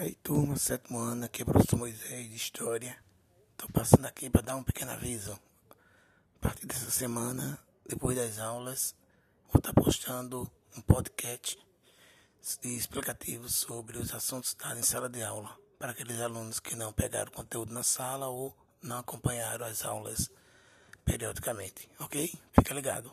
Aí, turma, sétimo ano, aqui é o professor Moisés de História. Estou passando aqui para dar um pequeno aviso. A partir dessa semana, depois das aulas, vou estar postando um podcast explicativo sobre os assuntos dados tá em sala de aula, para aqueles alunos que não pegaram conteúdo na sala ou não acompanharam as aulas periodicamente, ok? Fica ligado.